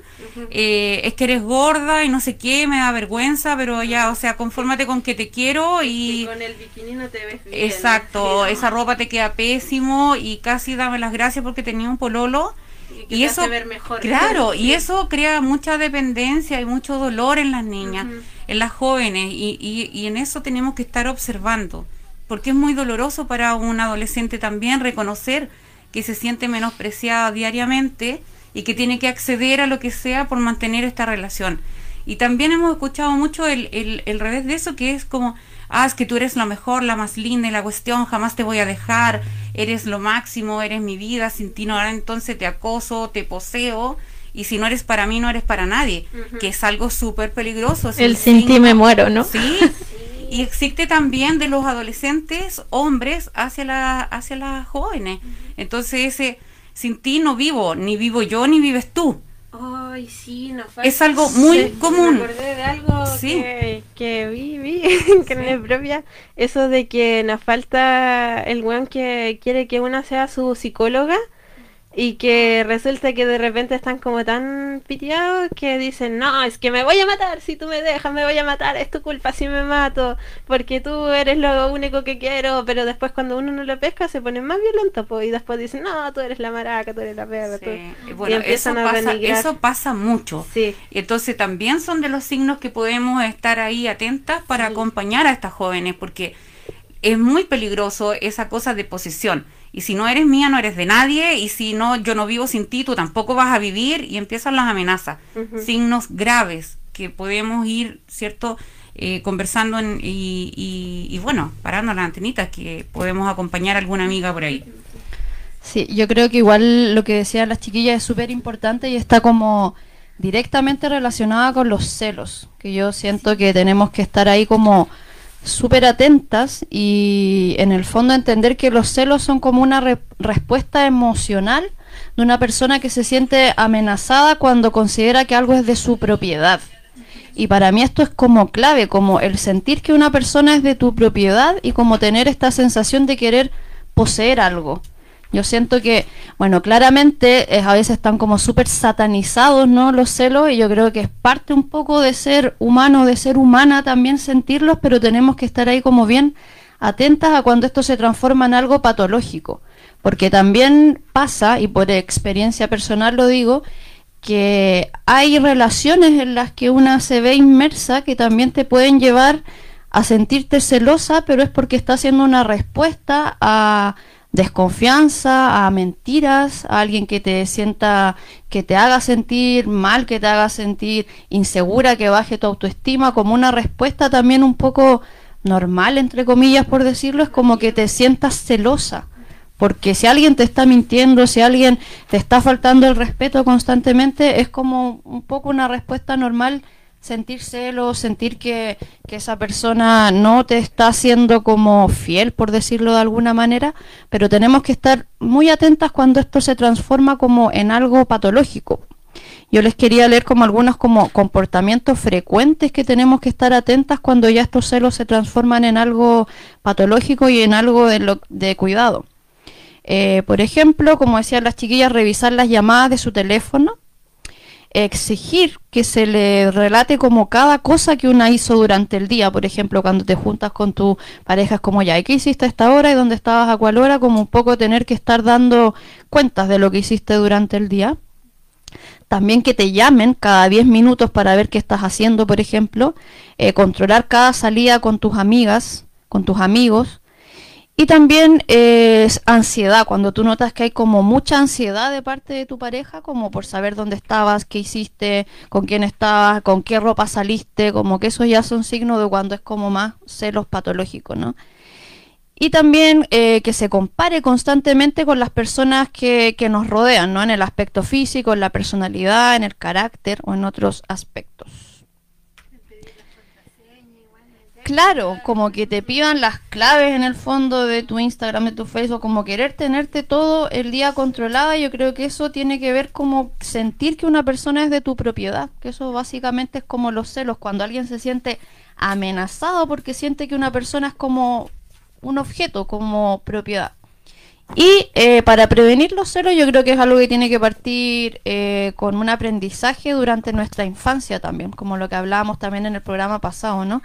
Eh, es que eres gorda y no sé qué, me da vergüenza, pero ya, o sea, confórmate con que te quiero y...
con el bikini no te ves bien.
Exacto, (laughs) esa ropa te queda pésimo y casi dame las gracias porque tenía un pololo.
que
Y
te
eso,
hace ver mejor.
claro, y (laughs) eso crea mucha dependencia y mucho dolor en las niñas, en las jóvenes, y, y, y en eso tenemos que estar observando, porque es muy doloroso para un adolescente también reconocer que se siente menospreciada diariamente y que tiene que acceder a lo que sea por mantener esta relación. Y también hemos escuchado mucho el, el, el revés de eso, que es como, ah, es que tú eres lo mejor, la más linda y la cuestión, jamás te voy a dejar, eres lo máximo, eres mi vida, sin ti no hará, entonces te acoso, te poseo, y si no eres para mí, no eres para nadie, que es algo súper peligroso. es
El sin ti me muero, ¿no?
Sí, y existe también de los adolescentes hombres hacia, la, hacia las jóvenes. Entonces ese, sin ti no vivo, ni vivo yo, ni vives tú.
Ay, sí,
Es algo muy común.
Me acordé de algo
Sí.
que, que vi, vi (laughs) en carne propia. Eso de que nos falta el weón que quiere que una sea su psicóloga y que resulta que de repente están como tan piteados que dicen, no, es que me voy a matar, si tú me dejas me voy a matar, es tu culpa si me mato, porque tú eres lo único que quiero, pero después cuando uno no lo pesca se ponen más violentos pues, y después dicen, no, tú eres la maraca, tú eres la perra, y
Bueno, eso
a
pasa,
denigrar.
eso pasa mucho.
Sí.
Entonces también son de los signos que podemos estar ahí atentas para acompañar a estas jóvenes, porque es muy peligroso esa cosa de posesión. Y si no eres mía, no eres de nadie, y si no, yo no vivo sin ti, tú tampoco vas a vivir, y empiezan las amenazas. Signos graves que podemos ir, ¿cierto? Eh, conversando en- y, y- y, bueno, parando las antenitas, que podemos acompañar a alguna amiga por ahí.
Sí, yo creo que igual lo que decían las chiquillas es súper importante y está como directamente relacionada con los celos, que yo siento que tenemos que estar ahí como súper atentas y en el fondo entender que los celos son como una re- respuesta emocional de una persona que se siente amenazada cuando considera que algo es de su propiedad. Y para mí esto es como clave, como el sentir que una persona es de tu propiedad y como tener esta sensación de querer poseer algo. Yo siento que, bueno, claramente a veces están como súper satanizados, ¿no? Los celos y yo creo que es parte un poco de ser humano, de ser humana también sentirlos, pero tenemos que estar ahí como bien atentas a cuando esto se transforma en algo patológico. Porque también pasa, y por experiencia personal lo digo, que hay relaciones en las que una se ve inmersa que también te pueden llevar a sentirte celosa, pero es porque está haciendo una respuesta a desconfianza, a mentiras, a alguien que te sienta, que te haga sentir mal, que te haga sentir insegura, que baje tu autoestima, como una respuesta también un poco normal, entre comillas, por decirlo, es como que te sientas celosa. Porque si alguien te está mintiendo, si alguien te está faltando el respeto constantemente, es como un poco una respuesta normal sentir celos, sentir que, que esa persona no te está haciendo como fiel, por decirlo de alguna manera, pero tenemos que estar muy atentas cuando esto se transforma como en algo patológico. Yo les quería leer como algunos como comportamientos frecuentes que tenemos que estar atentas cuando ya estos celos se transforman en algo patológico y en algo de, lo- de cuidado. Eh, por ejemplo, como decían las chiquillas, revisar las llamadas de su teléfono, exigir que se le relate como cada cosa que una hizo durante el día, por ejemplo, cuando te juntas con tu pareja, es como ya, ¿y qué hiciste a esta hora y dónde estabas a cuál hora? Como un poco tener que estar dando cuentas de lo que hiciste durante el día. También que te llamen cada 10 minutos para ver qué estás haciendo, por ejemplo. Eh, controlar cada salida con tus amigas, con tus amigos. Y también es ansiedad, cuando tú notas que hay como mucha ansiedad de parte de tu pareja, como por saber dónde estabas, qué hiciste, con quién estabas, con qué ropa saliste, como que eso ya son signos de cuando es como más celos patológicos, ¿no? Y también eh, que se compare constantemente con las personas que, que nos rodean, ¿no? En el aspecto físico, en la personalidad, en el carácter o en otros aspectos. Claro, como que te pidan las claves en el fondo de tu Instagram, de tu Facebook, como querer tenerte todo el día controlada, yo creo que eso tiene que ver como sentir que una persona es de tu propiedad, que eso básicamente es como los celos, cuando alguien se siente amenazado porque siente que una persona es como un objeto, como propiedad. Y eh, para prevenir los celos yo creo que es algo que tiene que partir eh, con un aprendizaje durante nuestra infancia también, como lo que hablábamos también en el programa pasado, ¿no?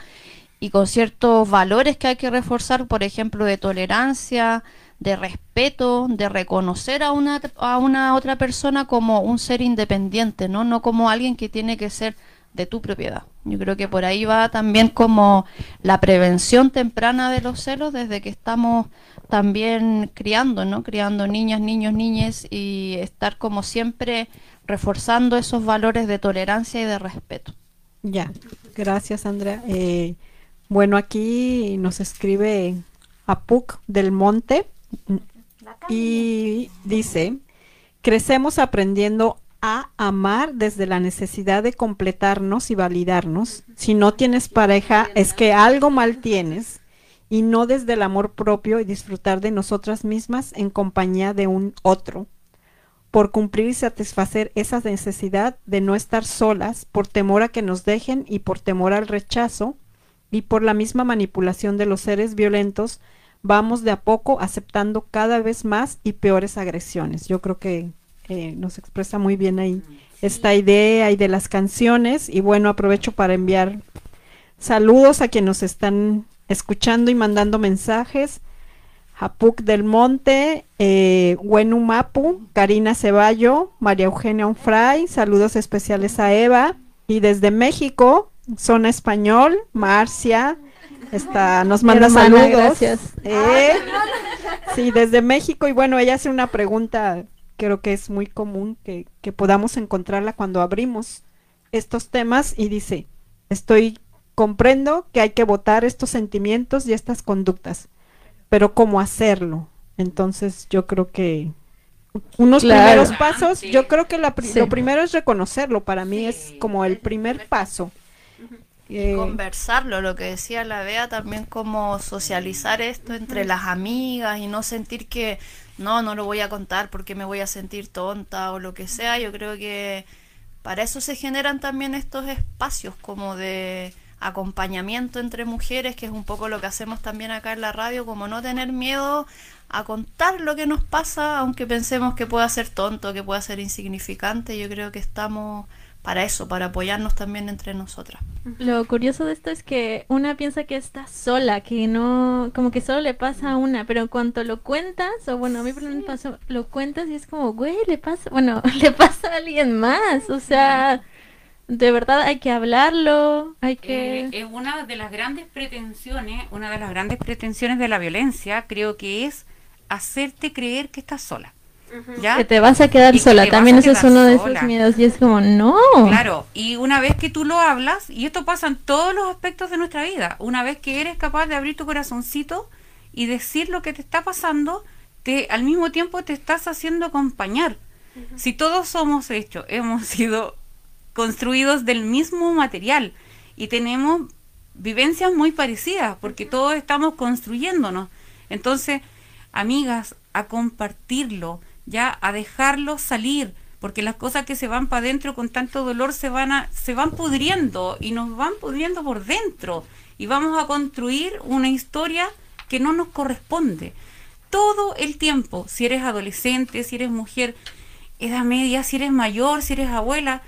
Y con ciertos valores que hay que reforzar, por ejemplo, de tolerancia, de respeto, de reconocer a una, a una otra persona como un ser independiente, ¿no? No como alguien que tiene que ser de tu propiedad. Yo creo que por ahí va también como la prevención temprana de los celos desde que estamos también criando, ¿no? Criando niñas, niños, niñas y estar como siempre reforzando esos valores de tolerancia y de respeto.
Ya, gracias Andrea. Eh, bueno, aquí nos escribe Apuc del Monte y dice, crecemos aprendiendo a amar desde la necesidad de completarnos y validarnos. Si no tienes pareja, es que algo mal tienes y no desde el amor propio y disfrutar de nosotras mismas en compañía de un otro por cumplir y satisfacer esa necesidad de no estar solas, por temor a que nos dejen y por temor al rechazo y por la misma manipulación de los seres violentos, vamos de a poco aceptando cada vez más y peores agresiones. Yo creo que eh, nos expresa muy bien ahí esta idea y de las canciones y bueno, aprovecho para enviar saludos a quienes nos están escuchando y mandando mensajes. Japuc del Monte, eh, Wenu Mapu, Karina Ceballo, María Eugenia Onfray, saludos especiales a Eva. Y desde México, Zona Español, Marcia, está, nos manda
Hermana,
saludos.
gracias.
Eh, sí, desde México. Y bueno, ella hace una pregunta, creo que es muy común que, que podamos encontrarla cuando abrimos estos temas y dice, estoy, comprendo que hay que votar estos sentimientos y estas conductas pero cómo hacerlo. Entonces yo creo que unos
Claro.
primeros pasos, yo creo que la pri-
Sí.
lo primero es reconocerlo, para mí es como el primer paso. Eh,
Conversarlo, lo que decía la Bea, también como socializar esto entre las amigas y no sentir que no, no lo voy a contar porque me voy a sentir tonta o lo que sea. Yo creo que para eso se generan también estos espacios como de acompañamiento entre mujeres, que es un poco lo que hacemos también acá en la radio, como no tener miedo a contar lo que nos pasa, aunque pensemos que pueda ser tonto, que pueda ser insignificante. Yo creo que estamos para eso, para apoyarnos también entre nosotras.
Lo curioso de esto es que una piensa que está sola, que no, como que solo le pasa a una, pero en cuanto lo cuentas, o bueno, a mí por lo menos pasó, lo cuentas y es como, güey, le pasa, bueno, (laughs) le pasa a alguien más, o sea, de verdad hay que hablarlo, hay que...
Eh, es una de las grandes pretensiones, una de las grandes pretensiones de la violencia, creo que es hacerte creer que estás sola. ¿Ya?
Que te vas a quedar sola, también eso es uno de esos miedos y es como, no.
Claro, y una vez que tú lo hablas, y esto pasa en todos los aspectos de nuestra vida, una vez que eres capaz de abrir tu corazoncito y decir lo que te está pasando, te al mismo tiempo te estás haciendo acompañar. Si todos somos hechos, hemos (laughs) sido construidos del mismo material y tenemos vivencias muy parecidas, porque todos estamos construyéndonos. Entonces, amigas, a compartirlo, ya a dejarlo salir, porque las cosas que se van para adentro con tanto dolor se van a, se van pudriendo y nos van pudriendo por dentro y vamos a construir una historia que no nos corresponde. Todo el tiempo, si eres adolescente, si eres mujer, edad media, si eres mayor, si eres abuela,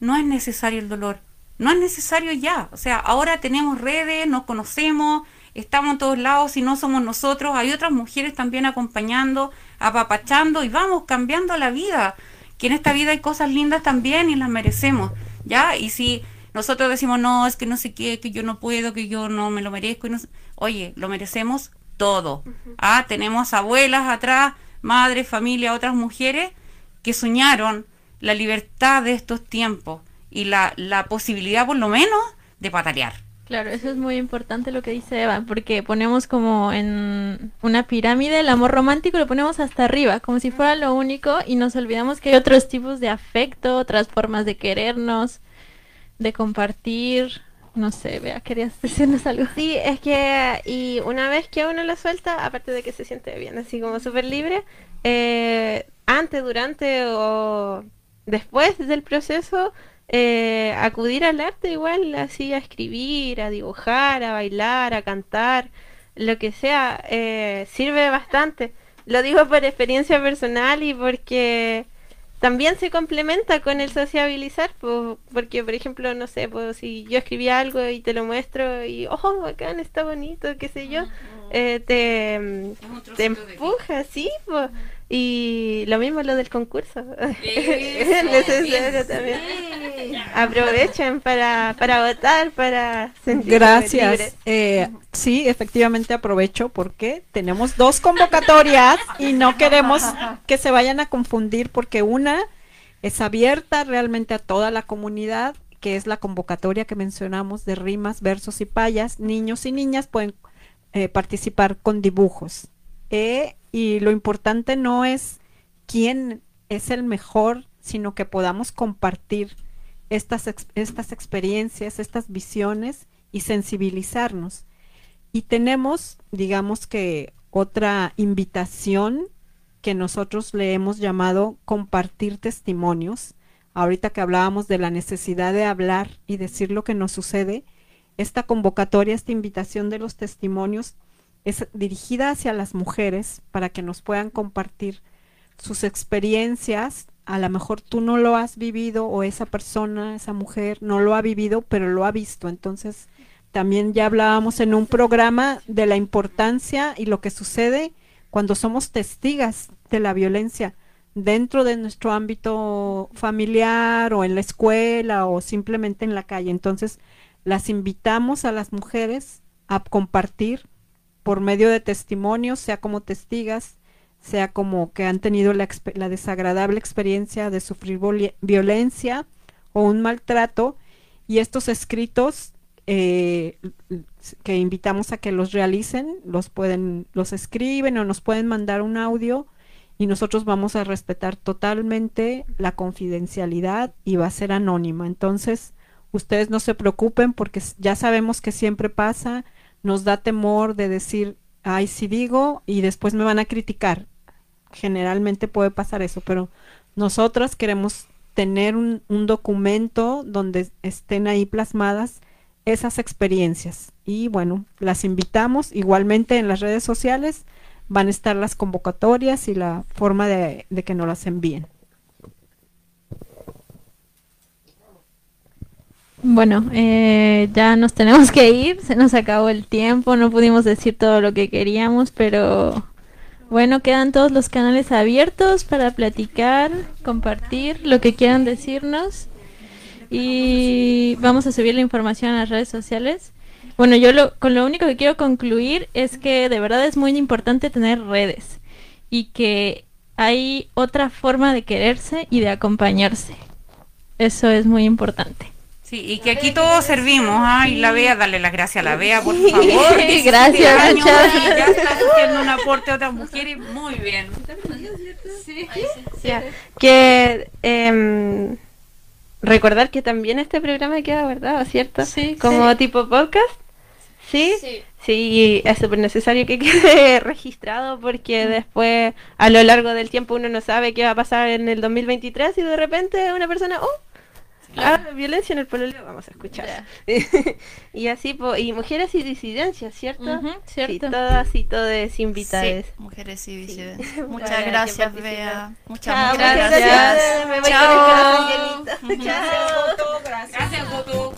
no es necesario el dolor. No es necesario ya. O sea, ahora tenemos redes, nos conocemos, estamos en todos lados, si no somos nosotros, hay otras mujeres también acompañando, apapachando y vamos cambiando la vida. Que en esta vida hay cosas lindas también y las merecemos, ¿ya? Y si nosotros decimos, no, es que no sé qué, que yo no puedo, que yo no me lo merezco, y no sé- oye, lo merecemos todo. Ah, tenemos abuelas atrás, madres, familia, otras mujeres que soñaron la libertad de estos tiempos y la, la posibilidad por lo menos de patalear.
Claro, eso es muy importante lo que dice Eva, porque ponemos como en una pirámide el amor romántico, lo ponemos hasta arriba, como si fuera lo único, y nos olvidamos que hay otros tipos de afecto, otras formas de querernos, de compartir. No sé, Bea, ¿querías decirnos algo?
Sí, es que y una vez que uno la suelta, aparte de que se siente bien, así como súper libre, eh, antes, durante o después del proceso, eh, acudir al arte igual, así a escribir, a dibujar, a bailar, a cantar, lo que sea, eh, sirve bastante. Lo digo por experiencia personal y porque también se complementa con el sociabilizar, po- porque por ejemplo, no sé, pues si yo escribí algo y te lo muestro y, oh, bacán, está bonito, qué sé yo, eh, te, te empuja, sí, po. Y lo mismo lo del concurso. (laughs) es necesario también. Aprovechen para, para votar, para sentirse
Gracias.
libres.
Eh, sí, efectivamente aprovecho porque tenemos dos convocatorias y no queremos que se vayan a confundir porque una es abierta realmente a toda la comunidad, que es la convocatoria que mencionamos de rimas, versos y payas. Niños y niñas pueden eh, participar con dibujos. Eh, y lo importante no es quién es el mejor, sino que podamos compartir estas, estas experiencias, estas visiones y sensibilizarnos. Y tenemos, digamos que, otra invitación que nosotros le hemos llamado compartir testimonios. Ahorita que hablábamos de la necesidad de hablar y decir lo que nos sucede, esta convocatoria, esta invitación de los testimonios es dirigida hacia las mujeres para que nos puedan compartir sus experiencias. A lo mejor tú no lo has vivido o esa persona, esa mujer no lo ha vivido, pero lo ha visto. Entonces, también ya hablábamos en un programa de la importancia y lo que sucede cuando somos testigas de la violencia dentro de nuestro ámbito familiar o en la escuela o simplemente en la calle. Entonces, las invitamos a las mujeres a compartir por medio de testimonios, sea como testigas, sea como que han tenido la, desagradable experiencia de sufrir violencia o un maltrato, y estos escritos eh, que invitamos a que los realicen, los pueden, los escriben o nos pueden mandar un audio y nosotros vamos a respetar totalmente la confidencialidad y va a ser anónima. Entonces, Ustedes no se preocupen porque ya sabemos que siempre pasa, nos da temor de decir, ay, si digo y después me van a criticar. Generalmente puede pasar eso, pero nosotras queremos tener un, documento donde estén ahí plasmadas esas experiencias. Y bueno, las invitamos igualmente en las redes sociales. Van a estar las convocatorias y la forma de, de que nos las envíen.
Bueno, eh, ya nos tenemos que ir, se nos acabó el tiempo, no pudimos decir todo lo que queríamos, pero bueno, quedan todos los canales abiertos para platicar, compartir lo que quieran decirnos y vamos a subir la información a las redes sociales. Bueno, yo lo, con lo único que quiero concluir es que de verdad es muy importante tener redes y que hay otra forma de quererse y de acompañarse. Eso es muy importante.
Sí, y que aquí todos servimos, ay, la Bea, dale las gracias a la Bea, por favor. (laughs) 17
Gracias,
años ya está haciendo un aporte a otras mujeres, muy bien.
Ya, Que em, recordar que también este programa queda guardado, ¿cierto?
Sí,
Como
sí.
tipo podcast. ¿Sí?
Sí.
Sí, es súper necesario que quede (laughs) registrado porque después a lo largo del tiempo uno no sabe qué va a pasar en el 2023 y de repente una persona, oh, ah, violencia en el pololeo, vamos a escuchar. (laughs) y así, po- y mujeres y disidencias, ¿cierto? Sí,
cierto.
todas y todos invitadas.
Sí, mujeres y disidencias. (laughs)
Muchas
Muchas
gracias,
gracias. Bea. Muchas,
Chao,
muchas gracias.
gracias. Me voy con el Chao.
Gracias, Joto.